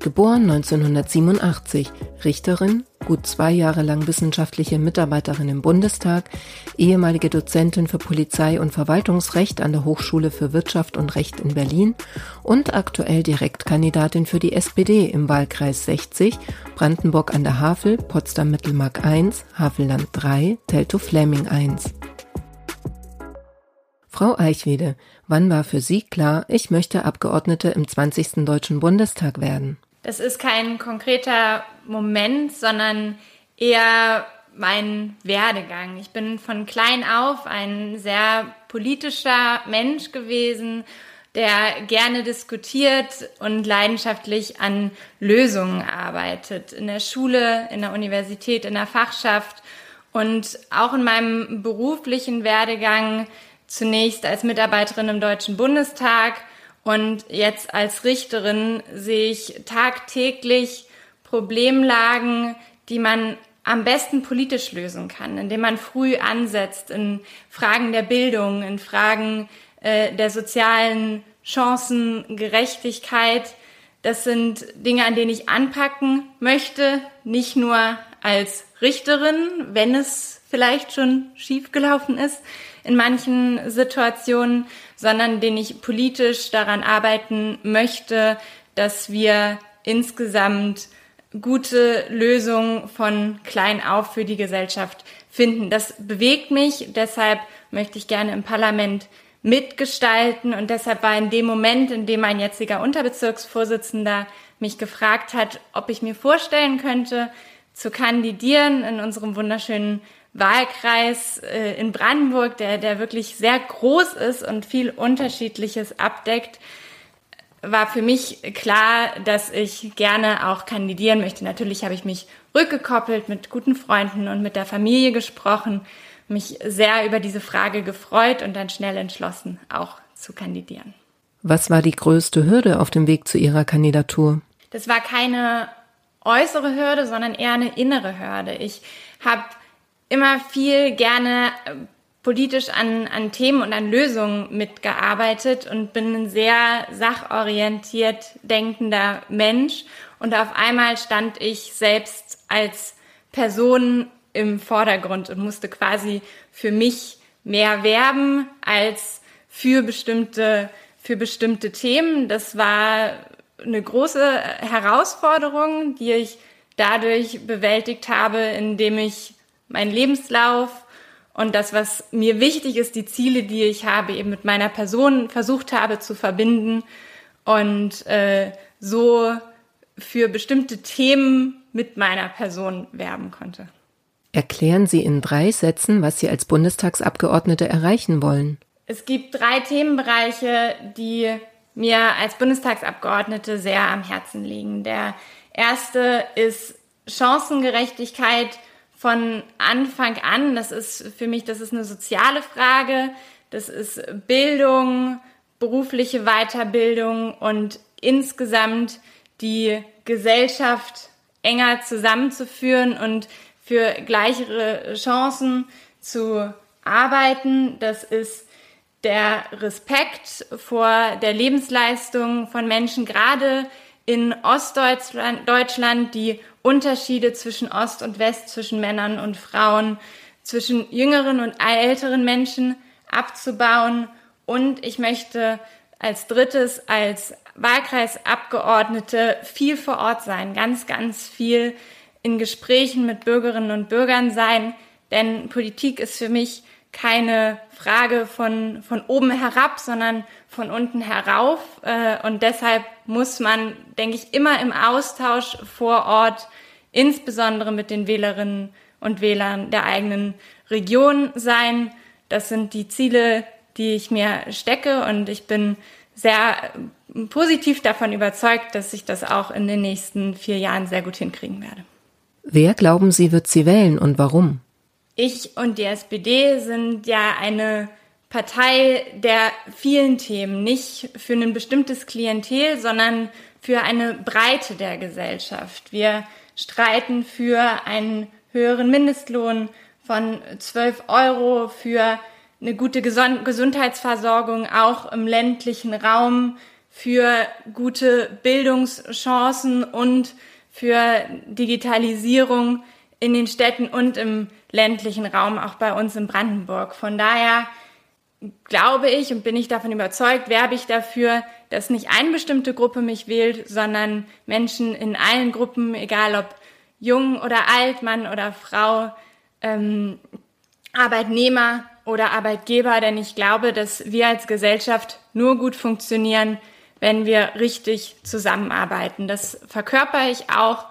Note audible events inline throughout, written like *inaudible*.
geboren 1987, Richterin, gut zwei Jahre lang wissenschaftliche Mitarbeiterin im Bundestag, ehemalige Dozentin für Polizei und Verwaltungsrecht an der Hochschule für Wirtschaft und Recht in Berlin und aktuell Direktkandidatin für die SPD im Wahlkreis 60, Brandenburg an der Havel, Potsdam-Mittelmark 1, Havelland 3, Teltow-Fläming 1. Frau Eichwede, wann war für Sie klar, ich möchte Abgeordnete im 20. Deutschen Bundestag werden? Das ist kein konkreter Moment, sondern eher mein Werdegang. Ich bin von klein auf ein sehr politischer Mensch gewesen, der gerne diskutiert und leidenschaftlich an Lösungen arbeitet. In der Schule, in der Universität, in der Fachschaft und auch in meinem beruflichen Werdegang zunächst als Mitarbeiterin im Deutschen Bundestag und jetzt als Richterin sehe ich tagtäglich Problemlagen, die man am besten politisch lösen kann, indem man früh ansetzt in Fragen der Bildung, in Fragen äh, der sozialen Chancengerechtigkeit. Das sind Dinge, an denen ich anpacken möchte, nicht nur als Richterin, wenn es vielleicht schon schiefgelaufen ist, in manchen Situationen, sondern den ich politisch daran arbeiten möchte, dass wir insgesamt gute Lösungen von klein auf für die Gesellschaft finden. Das bewegt mich, deshalb möchte ich gerne im Parlament mitgestalten und deshalb war in dem Moment, in dem mein jetziger Unterbezirksvorsitzender mich gefragt hat, ob ich mir vorstellen könnte, zu kandidieren in unserem wunderschönen Wahlkreis äh, in Brandenburg, der, der wirklich sehr groß ist und viel Unterschiedliches abdeckt, war für mich klar, dass ich gerne auch kandidieren möchte. Natürlich habe ich mich rückgekoppelt, mit guten Freunden und mit der Familie gesprochen, mich sehr über diese Frage gefreut und dann schnell entschlossen, auch zu kandidieren. Was war die größte Hürde auf dem Weg zu Ihrer Kandidatur? Das war keine äußere Hürde, sondern eher eine innere Hürde. Ich habe immer viel gerne äh, politisch an, an Themen und an Lösungen mitgearbeitet und bin ein sehr sachorientiert denkender Mensch. Und auf einmal stand ich selbst als Person im Vordergrund und musste quasi für mich mehr werben als für bestimmte, für bestimmte Themen. Das war eine große Herausforderung, die ich dadurch bewältigt habe, indem ich meinen Lebenslauf und das, was mir wichtig ist, die Ziele, die ich habe, eben mit meiner Person versucht habe zu verbinden und äh, so für bestimmte Themen mit meiner Person werben konnte. Erklären Sie in drei Sätzen, was Sie als Bundestagsabgeordnete erreichen wollen. Es gibt drei Themenbereiche, die mir als Bundestagsabgeordnete sehr am Herzen liegen. Der erste ist Chancengerechtigkeit von Anfang an. Das ist für mich, das ist eine soziale Frage. Das ist Bildung, berufliche Weiterbildung und insgesamt die Gesellschaft enger zusammenzuführen und für gleichere Chancen zu arbeiten. Das ist der Respekt vor der Lebensleistung von Menschen, gerade in Ostdeutschland, die Unterschiede zwischen Ost und West, zwischen Männern und Frauen, zwischen jüngeren und älteren Menschen abzubauen. Und ich möchte als drittes, als Wahlkreisabgeordnete viel vor Ort sein, ganz, ganz viel in Gesprächen mit Bürgerinnen und Bürgern sein, denn Politik ist für mich keine Frage von, von oben herab, sondern von unten herauf. Äh, und deshalb muss man, denke ich, immer im Austausch vor Ort, insbesondere mit den Wählerinnen und Wählern der eigenen Region sein. Das sind die Ziele, die ich mir stecke und ich bin sehr positiv davon überzeugt, dass ich das auch in den nächsten vier Jahren sehr gut hinkriegen werde. Wer glauben Sie wird Sie wählen und warum? Ich und die SPD sind ja eine Partei der vielen Themen, nicht für ein bestimmtes Klientel, sondern für eine Breite der Gesellschaft. Wir streiten für einen höheren Mindestlohn von 12 Euro, für eine gute Gesundheitsversorgung auch im ländlichen Raum, für gute Bildungschancen und für Digitalisierung in den Städten und im ländlichen Raum, auch bei uns in Brandenburg. Von daher glaube ich und bin ich davon überzeugt, werbe ich dafür, dass nicht eine bestimmte Gruppe mich wählt, sondern Menschen in allen Gruppen, egal ob jung oder alt, Mann oder Frau, ähm, Arbeitnehmer oder Arbeitgeber, denn ich glaube, dass wir als Gesellschaft nur gut funktionieren, wenn wir richtig zusammenarbeiten. Das verkörper ich auch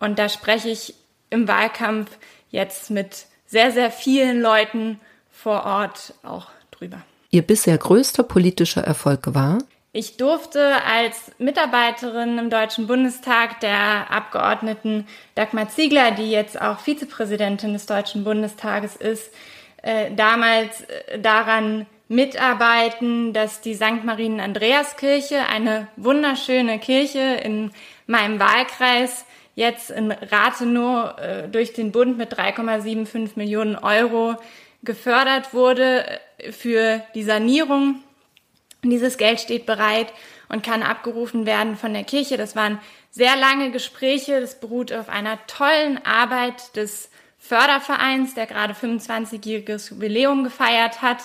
und da spreche ich im Wahlkampf jetzt mit sehr, sehr vielen Leuten vor Ort auch drüber. Ihr bisher größter politischer Erfolg war? Ich durfte als Mitarbeiterin im Deutschen Bundestag der Abgeordneten Dagmar Ziegler, die jetzt auch Vizepräsidentin des Deutschen Bundestages ist, äh, damals äh, daran mitarbeiten, dass die St. Marien Andreaskirche, eine wunderschöne Kirche in meinem Wahlkreis, jetzt in Rathenow äh, durch den Bund mit 3,75 Millionen Euro gefördert wurde für die Sanierung. Dieses Geld steht bereit und kann abgerufen werden von der Kirche. Das waren sehr lange Gespräche. Das beruht auf einer tollen Arbeit des Fördervereins, der gerade 25-jähriges Jubiläum gefeiert hat.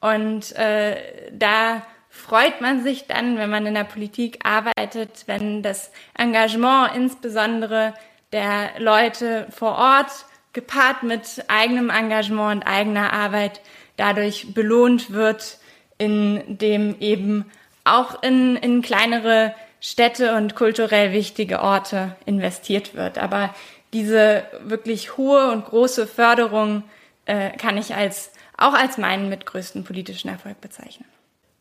Und äh, da freut man sich dann, wenn man in der Politik arbeitet, wenn das Engagement insbesondere der Leute vor Ort gepaart mit eigenem Engagement und eigener Arbeit dadurch belohnt wird, in dem eben auch in, in kleinere Städte und kulturell wichtige Orte investiert wird. Aber diese wirklich hohe und große Förderung äh, kann ich als auch als meinen mitgrößten politischen Erfolg bezeichnen.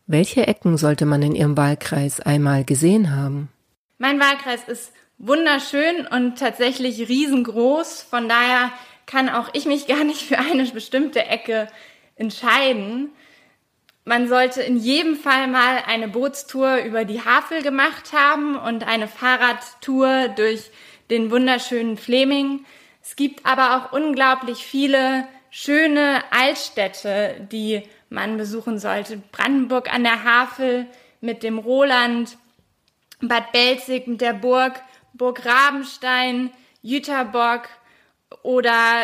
Welche Ecken sollte man in Ihrem Wahlkreis einmal gesehen haben? Mein Wahlkreis ist wunderschön und tatsächlich riesengroß. Von daher kann auch ich mich *laughs* gar nicht für eine bestimmte Ecke entscheiden. Man sollte in jedem Fall mal eine Bootstour über die Havel gemacht haben und eine Fahrradtour durch den wunderschönen Fleming. Es gibt aber auch unglaublich viele schöne Altstädte, die man besuchen sollte. Brandenburg an der Havel mit dem Roland, Bad Belzig mit der Burg, Burg Rabenstein, Jüterbock oder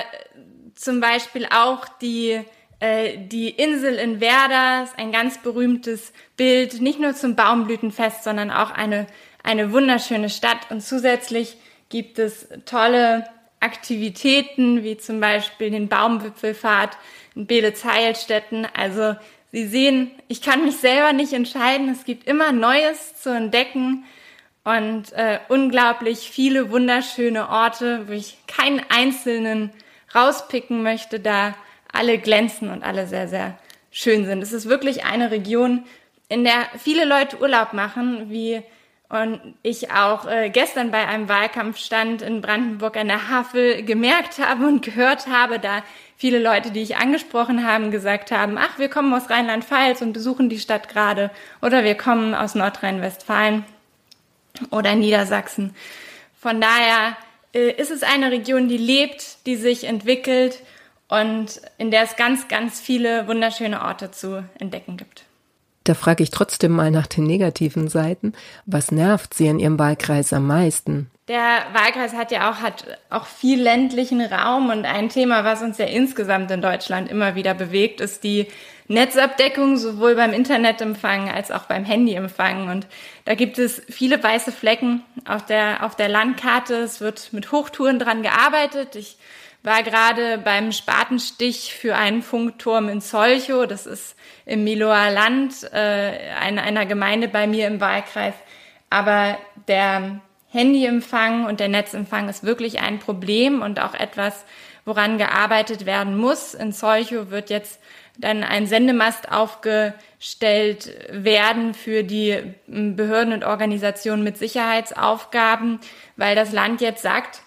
zum Beispiel auch die, äh, die Insel in Werder, ist ein ganz berühmtes Bild, nicht nur zum Baumblütenfest, sondern auch eine, eine wunderschöne Stadt. Und zusätzlich gibt es tolle Aktivitäten, wie zum Beispiel den Baumwipfelfahrt in Beelitz-Heilstätten. Also Sie sehen, ich kann mich selber nicht entscheiden. Es gibt immer Neues zu entdecken und äh, unglaublich viele wunderschöne Orte, wo ich keinen einzelnen rauspicken möchte, da alle glänzen und alle sehr, sehr schön sind. Es ist wirklich eine Region, in der viele Leute Urlaub machen, wie und ich auch äh, gestern bei einem Wahlkampfstand in Brandenburg an der Havel gemerkt habe und gehört habe, da viele Leute, die ich angesprochen habe, gesagt haben, ach, wir kommen aus Rheinland-Pfalz und besuchen die Stadt gerade oder wir kommen aus Nordrhein-Westfalen oder Niedersachsen. Von daher äh, ist es eine Region, die lebt, die sich entwickelt und in der es ganz, ganz viele wunderschöne Orte zu entdecken gibt. Da frage ich trotzdem mal nach den negativen Seiten. Was nervt Sie in Ihrem Wahlkreis am meisten? Der Wahlkreis hat ja auch, hat auch viel ländlichen Raum und ein Thema, was uns ja insgesamt in Deutschland immer wieder bewegt, ist die Netzabdeckung, sowohl beim Internetempfang als auch beim Handyempfang. Und da gibt es viele weiße Flecken auf der, auf der Landkarte. Es wird mit Hochtouren dran gearbeitet. Ich war gerade beim Spatenstich für einen Funkturm in Solchow. Das ist im Miloer Land, äh, einer Gemeinde bei mir im Wahlkreis. Aber der Handyempfang und der Netzempfang ist wirklich ein Problem und auch etwas, woran gearbeitet werden muss. In Solchow wird jetzt dann ein Sendemast aufgestellt werden für die Behörden und Organisationen mit Sicherheitsaufgaben, weil das Land jetzt sagt,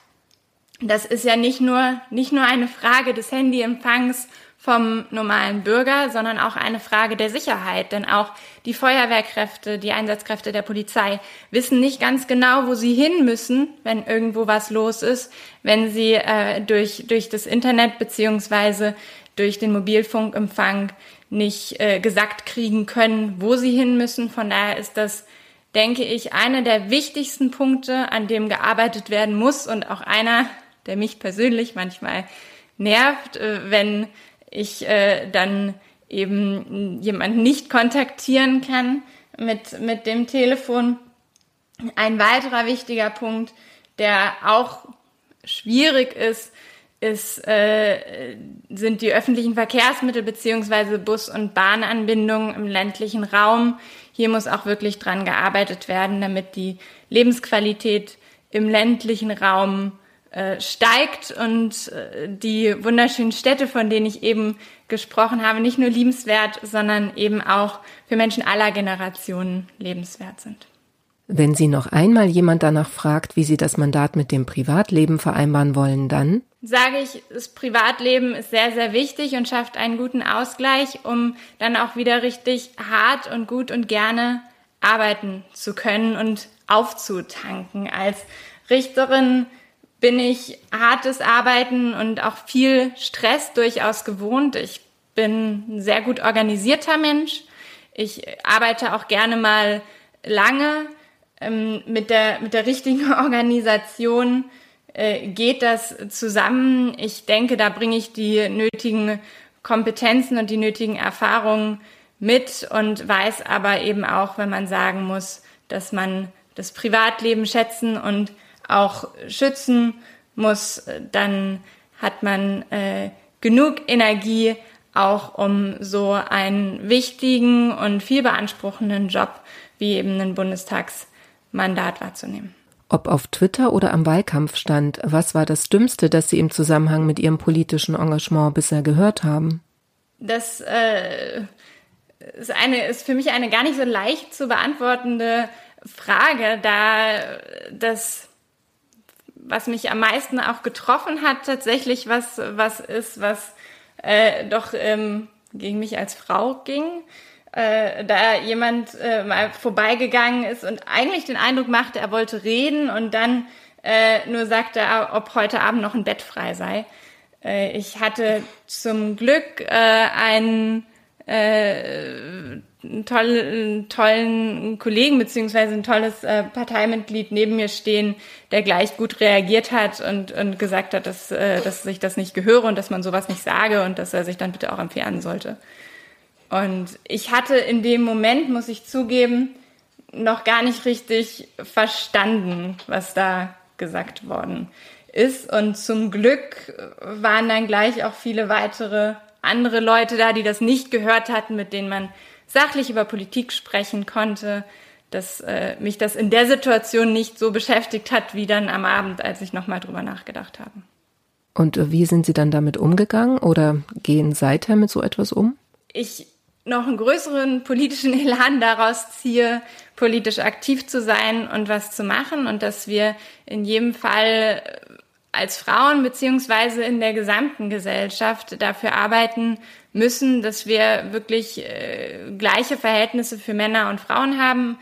das ist ja nicht nur, nicht nur eine Frage des Handyempfangs vom normalen Bürger, sondern auch eine Frage der Sicherheit. Denn auch die Feuerwehrkräfte, die Einsatzkräfte der Polizei wissen nicht ganz genau, wo sie hin müssen, wenn irgendwo was los ist, wenn sie äh, durch, durch das Internet beziehungsweise durch den Mobilfunkempfang nicht äh, gesagt kriegen können, wo sie hin müssen. Von daher ist das, denke ich, einer der wichtigsten Punkte, an dem gearbeitet werden muss und auch einer, der mich persönlich manchmal nervt, äh, wenn ich äh, dann eben jemanden nicht kontaktieren kann mit, mit dem Telefon. Ein weiterer wichtiger Punkt, der auch schwierig ist, ist, äh, sind die öffentlichen Verkehrsmittel beziehungsweise Bus- und Bahnanbindungen im ländlichen Raum. Hier muss auch wirklich dran gearbeitet werden, damit die Lebensqualität im ländlichen Raum äh, steigt und äh, die wunderschönen Städte, von denen ich eben gesprochen habe, nicht nur liebenswert, sondern eben auch für Menschen aller Generationen lebenswert sind. Wenn Sie noch einmal jemand danach fragt, wie Sie das Mandat mit dem Privatleben vereinbaren wollen, dann sage ich, das Privatleben ist sehr, sehr wichtig und schafft einen guten Ausgleich, um dann auch wieder richtig hart und gut und gerne arbeiten zu können und aufzutanken. Als Richterin bin ich hartes Arbeiten und auch viel Stress durchaus gewohnt. Ich bin ein sehr gut organisierter Mensch. Ich arbeite auch gerne mal lange. Ähm, mit, der, mit der richtigen *laughs* Organisation äh, geht das zusammen. Ich denke, da bringe ich die nötigen Kompetenzen und die nötigen Erfahrungen mit und weiß aber eben auch, wenn man sagen muss, dass man das Privatleben schätzen und auch schützen muss, dann hat man äh, genug Energie, auch um so einen wichtigen und viel beanspruchenden Job wie eben ein Bundestagsmandat wahrzunehmen. Ob auf Twitter oder am Wahlkampf stand, was war das Dümmste, das Sie im Zusammenhang mit Ihrem politischen Engagement bisher gehört haben? Das äh, ist, eine, ist für mich eine gar nicht so leicht zu beantwortende Frage, da das was mich am meisten auch getroffen hat, tatsächlich was, was ist, was äh, doch ähm, gegen mich als Frau ging. Äh, da jemand äh, mal vorbeigegangen ist und eigentlich den Eindruck machte, er wollte reden und dann äh, nur sagte, ob heute Abend noch ein Bett frei sei. Äh, ich hatte zum Glück äh, einen äh, einen tollen, tollen Kollegen beziehungsweise ein tolles äh, Parteimitglied neben mir stehen, der gleich gut reagiert hat und, und gesagt hat, dass, äh, dass sich das nicht gehöre und dass man sowas nicht sage und dass er sich dann bitte auch entfernen sollte. Und ich hatte in dem Moment, muss ich zugeben, noch gar nicht richtig verstanden, was da gesagt worden ist. Und zum Glück waren dann gleich auch viele weitere andere Leute da, die das nicht gehört hatten, mit denen man sachlich über Politik sprechen konnte, dass äh, mich das in der Situation nicht so beschäftigt hat, wie dann am Abend, als ich nochmal drüber nachgedacht habe. Und wie sind Sie dann damit umgegangen oder gehen seither mit so etwas um? Ich noch einen größeren politischen *laughs* Elan daraus ziehe, politisch aktiv zu sein und was zu machen und dass wir in jedem Fall als Frauen beziehungsweise in der gesamten Gesellschaft dafür arbeiten müssen, dass wir wirklich äh, gleiche Verhältnisse für Männer und Frauen haben.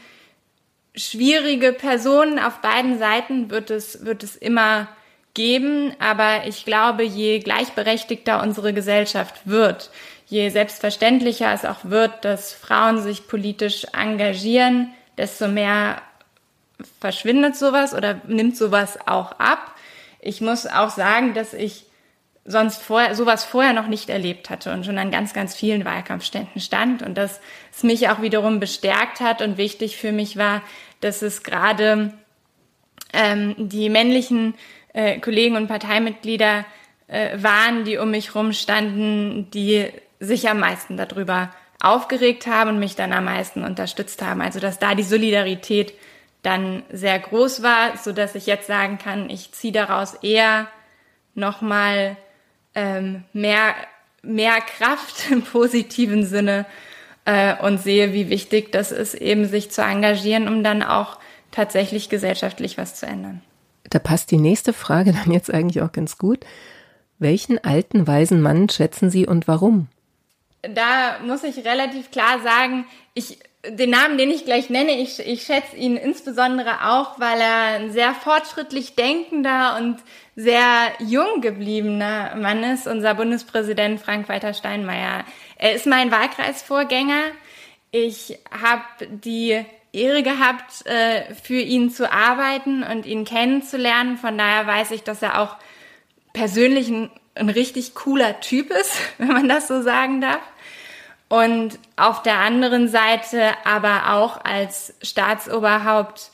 Schwierige Personen auf beiden Seiten wird es, wird es immer geben, aber ich glaube, je gleichberechtigter unsere Gesellschaft wird, je selbstverständlicher es auch wird, dass Frauen sich politisch engagieren, desto mehr verschwindet sowas oder nimmt sowas auch ab. Ich muss auch sagen, dass ich sonst vorher, sowas vorher noch nicht erlebt hatte und schon an ganz, ganz vielen Wahlkampfständen stand und dass es mich auch wiederum bestärkt hat und wichtig für mich war, dass es gerade ähm, die männlichen äh, Kollegen und Parteimitglieder äh, waren, die um mich rum standen, die sich am meisten darüber aufgeregt haben und mich dann am meisten unterstützt haben. Also dass da die Solidarität dann sehr groß war, so dass ich jetzt sagen kann, ich ziehe daraus eher nochmal ähm, mehr, mehr Kraft im positiven Sinne äh, und sehe, wie wichtig das ist, eben sich zu engagieren, um dann auch tatsächlich gesellschaftlich was zu ändern. Da passt die nächste Frage *laughs* dann jetzt eigentlich auch ganz gut. Welchen alten, weisen Mann schätzen Sie und warum? Da muss ich relativ klar sagen, ich, den Namen, den ich gleich nenne, ich, ich schätze ihn insbesondere auch, weil er ein sehr fortschrittlich denkender und sehr jung gebliebener Mann ist, unser Bundespräsident Frank-Walter Steinmeier. Er ist mein Wahlkreisvorgänger. Ich habe die Ehre gehabt, äh, für ihn zu arbeiten und ihn kennenzulernen. Von daher weiß ich, dass er auch persönlich ein, ein richtig cooler Typ ist, *laughs* wenn man das so sagen darf. Und auf der anderen Seite aber auch als Staatsoberhaupt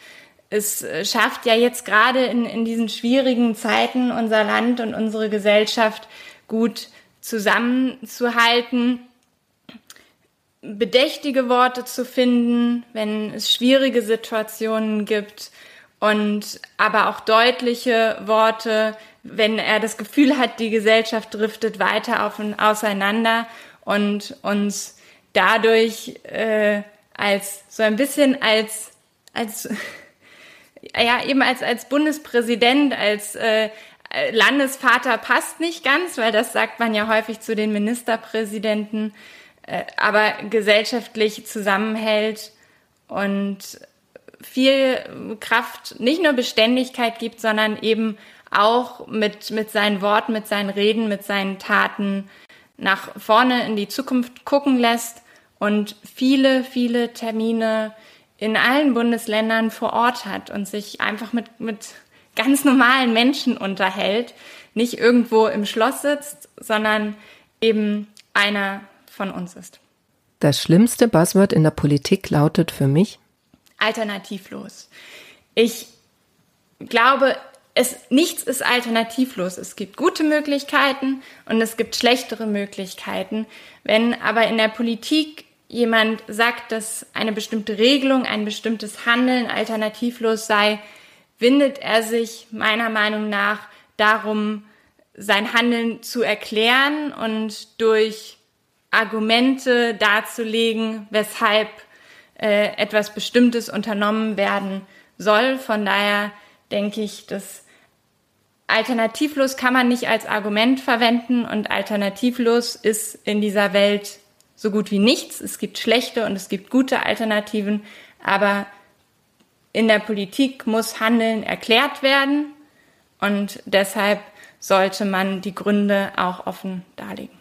es schafft ja jetzt gerade in, in diesen schwierigen Zeiten unser Land und unsere Gesellschaft gut zusammenzuhalten, bedächtige Worte zu finden, wenn es schwierige Situationen gibt und aber auch deutliche Worte, wenn er das Gefühl hat, die Gesellschaft driftet weiter auf und auseinander und uns dadurch äh, als so ein bisschen als als *laughs* ja eben als als Bundespräsident als äh, Landesvater passt nicht ganz, weil das sagt man ja häufig zu den Ministerpräsidenten, äh, aber gesellschaftlich zusammenhält und viel Kraft, nicht nur Beständigkeit gibt, sondern eben auch mit, mit seinen Worten, mit seinen Reden, mit seinen Taten nach vorne in die Zukunft gucken lässt und viele, viele Termine in allen Bundesländern vor Ort hat und sich einfach mit, mit ganz normalen Menschen unterhält, nicht irgendwo im Schloss sitzt, sondern eben einer von uns ist. Das schlimmste Buzzword in der Politik lautet für mich alternativlos. Ich glaube, es, nichts ist alternativlos. Es gibt gute Möglichkeiten und es gibt schlechtere Möglichkeiten. Wenn aber in der Politik jemand sagt, dass eine bestimmte Regelung, ein bestimmtes Handeln alternativlos sei, windet er sich meiner Meinung nach darum, sein Handeln zu erklären und durch Argumente darzulegen, weshalb äh, etwas Bestimmtes unternommen werden soll. Von daher denke ich, dass alternativlos kann man nicht als Argument verwenden und alternativlos ist in dieser Welt so gut wie nichts. Es gibt schlechte und es gibt gute Alternativen, aber in der Politik muss Handeln erklärt werden und deshalb sollte man die Gründe auch offen darlegen.